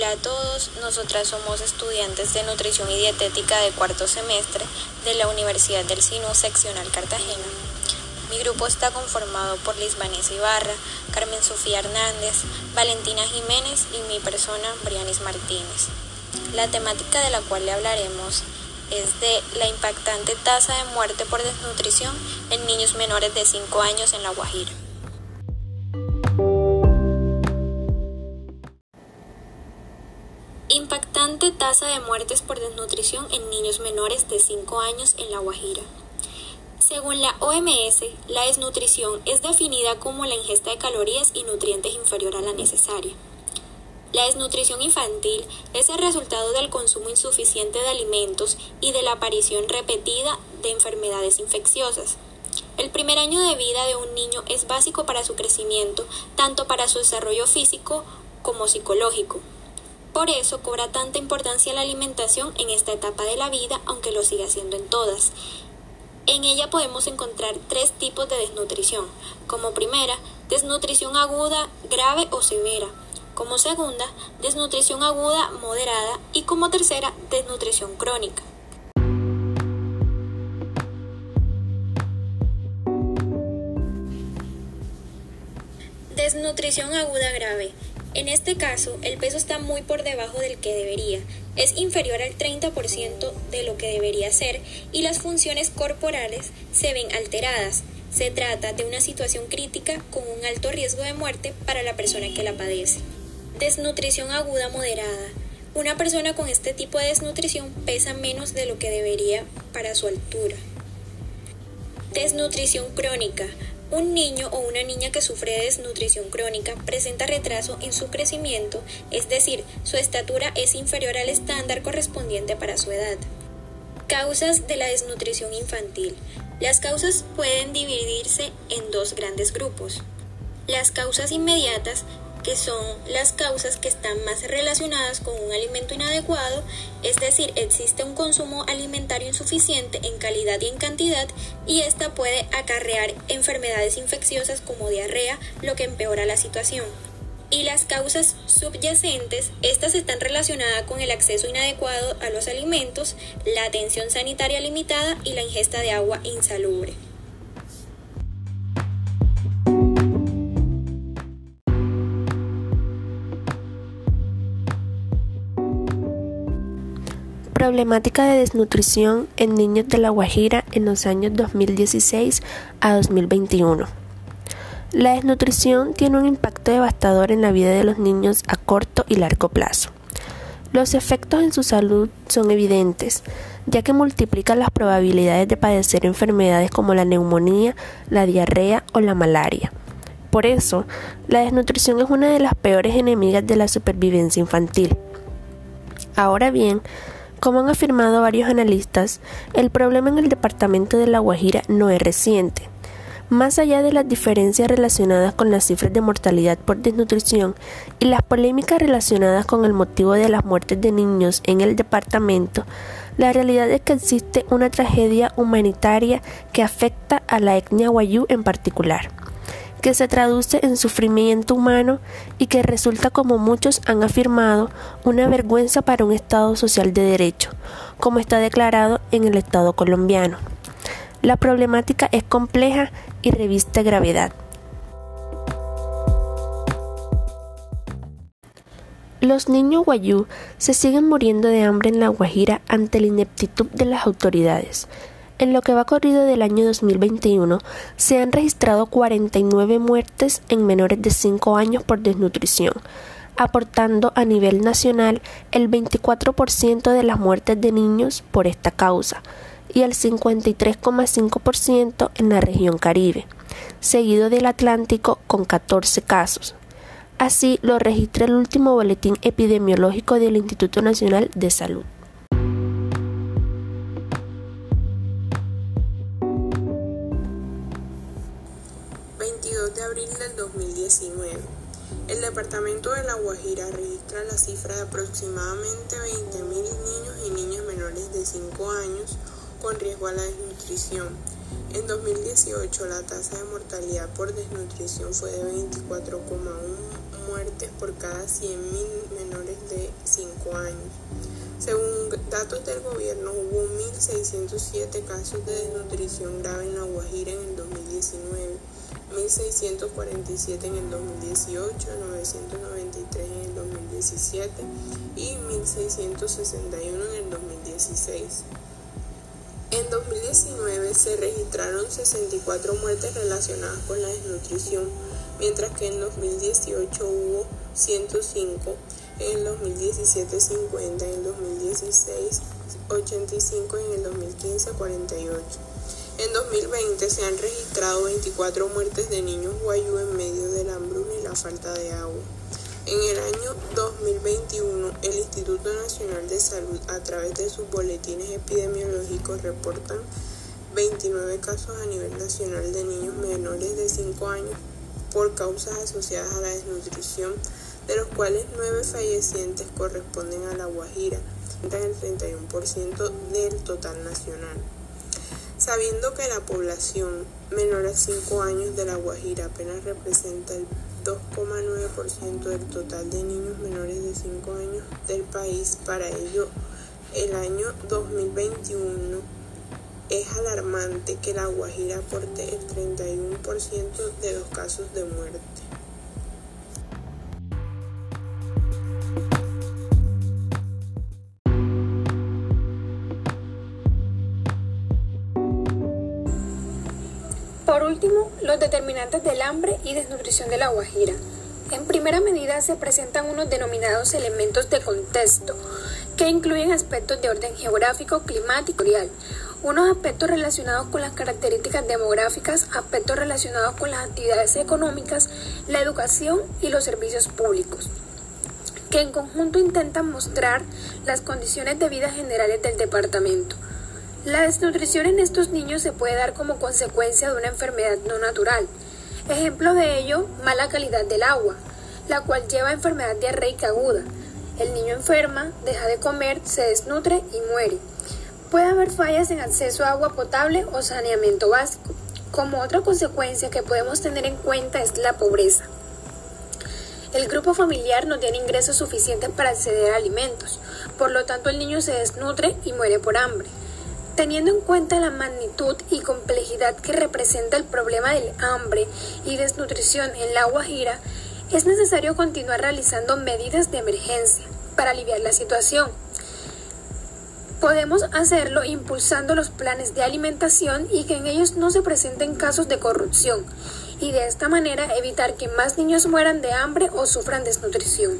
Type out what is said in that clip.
Hola a todos, nosotras somos estudiantes de nutrición y dietética de cuarto semestre de la Universidad del Sinú Seccional Cartagena. Mi grupo está conformado por Liz Vanessa Ibarra, Carmen Sofía Hernández, Valentina Jiménez y mi persona, Brianis Martínez. La temática de la cual le hablaremos es de la impactante tasa de muerte por desnutrición en niños menores de 5 años en La Guajira. Tasa de muertes por desnutrición en niños menores de 5 años en La Guajira. Según la OMS, la desnutrición es definida como la ingesta de calorías y nutrientes inferior a la necesaria. La desnutrición infantil es el resultado del consumo insuficiente de alimentos y de la aparición repetida de enfermedades infecciosas. El primer año de vida de un niño es básico para su crecimiento, tanto para su desarrollo físico como psicológico. Por eso cobra tanta importancia la alimentación en esta etapa de la vida, aunque lo siga haciendo en todas. En ella podemos encontrar tres tipos de desnutrición. Como primera, desnutrición aguda, grave o severa. Como segunda, desnutrición aguda, moderada. Y como tercera, desnutrición crónica. Desnutrición aguda grave en este caso, el peso está muy por debajo del que debería, es inferior al 30% de lo que debería ser y las funciones corporales se ven alteradas. Se trata de una situación crítica con un alto riesgo de muerte para la persona que la padece. Desnutrición aguda moderada. Una persona con este tipo de desnutrición pesa menos de lo que debería para su altura. Desnutrición crónica. Un niño o una niña que sufre de desnutrición crónica presenta retraso en su crecimiento, es decir, su estatura es inferior al estándar correspondiente para su edad. Causas de la desnutrición infantil. Las causas pueden dividirse en dos grandes grupos. Las causas inmediatas que son las causas que están más relacionadas con un alimento inadecuado, es decir, existe un consumo alimentario insuficiente en calidad y en cantidad y esta puede acarrear enfermedades infecciosas como diarrea, lo que empeora la situación. Y las causas subyacentes, estas están relacionadas con el acceso inadecuado a los alimentos, la atención sanitaria limitada y la ingesta de agua insalubre. Problemática de desnutrición en niños de La Guajira en los años 2016 a 2021. La desnutrición tiene un impacto devastador en la vida de los niños a corto y largo plazo. Los efectos en su salud son evidentes, ya que multiplican las probabilidades de padecer enfermedades como la neumonía, la diarrea o la malaria. Por eso, la desnutrición es una de las peores enemigas de la supervivencia infantil. Ahora bien, como han afirmado varios analistas, el problema en el departamento de La Guajira no es reciente. Más allá de las diferencias relacionadas con las cifras de mortalidad por desnutrición y las polémicas relacionadas con el motivo de las muertes de niños en el departamento, la realidad es que existe una tragedia humanitaria que afecta a la etnia guayú en particular que se traduce en sufrimiento humano y que resulta, como muchos han afirmado, una vergüenza para un Estado social de derecho, como está declarado en el Estado colombiano. La problemática es compleja y reviste gravedad. Los niños guayú se siguen muriendo de hambre en La Guajira ante la ineptitud de las autoridades, en lo que va corrido del año 2021, se han registrado 49 muertes en menores de 5 años por desnutrición, aportando a nivel nacional el 24% de las muertes de niños por esta causa y el 53,5% en la región Caribe, seguido del Atlántico con 14 casos. Así lo registra el último boletín epidemiológico del Instituto Nacional de Salud. Registra la cifra de aproximadamente 20.000 niños y niñas menores de 5 años con riesgo a la desnutrición. En 2018 la tasa de mortalidad por desnutrición fue de 24,1 muertes por cada 100.000 menores de 5 años. Según datos del gobierno, hubo 1.607 casos de desnutrición grave en La Guajira en el 2019, 1.647 en el 2018, 993 en el 2017 y 1.661 en el 2016. En 2019 se registraron 64 muertes relacionadas con la desnutrición, mientras que en 2018 hubo 105 en el 2017 50, en el 2016 85 y en el 2015 48. En 2020 se han registrado 24 muertes de niños guayú en medio de la hambruna y la falta de agua. En el año 2021, el Instituto Nacional de Salud, a través de sus boletines epidemiológicos, reportan 29 casos a nivel nacional de niños menores de 5 años por causas asociadas a la desnutrición de los cuales nueve fallecientes corresponden a La Guajira, el 31% del total nacional. Sabiendo que la población menor a 5 años de La Guajira apenas representa el 2,9% del total de niños menores de 5 años del país, para ello el año 2021 es alarmante que La Guajira aporte el 31% de los casos de muerte. Por último, los determinantes del hambre y desnutrición de la Guajira. En primera medida se presentan unos denominados elementos de contexto, que incluyen aspectos de orden geográfico, climático y unos aspectos relacionados con las características demográficas, aspectos relacionados con las actividades económicas, la educación y los servicios públicos, que en conjunto intentan mostrar las condiciones de vida generales del departamento. La desnutrición en estos niños se puede dar como consecuencia de una enfermedad no natural. Ejemplo de ello, mala calidad del agua, la cual lleva a enfermedad diarreica aguda. El niño enferma, deja de comer, se desnutre y muere. Puede haber fallas en acceso a agua potable o saneamiento básico. Como otra consecuencia que podemos tener en cuenta es la pobreza. El grupo familiar no tiene ingresos suficientes para acceder a alimentos, por lo tanto el niño se desnutre y muere por hambre. Teniendo en cuenta la magnitud y complejidad que representa el problema del hambre y desnutrición en la Guajira, es necesario continuar realizando medidas de emergencia para aliviar la situación. Podemos hacerlo impulsando los planes de alimentación y que en ellos no se presenten casos de corrupción y de esta manera evitar que más niños mueran de hambre o sufran desnutrición.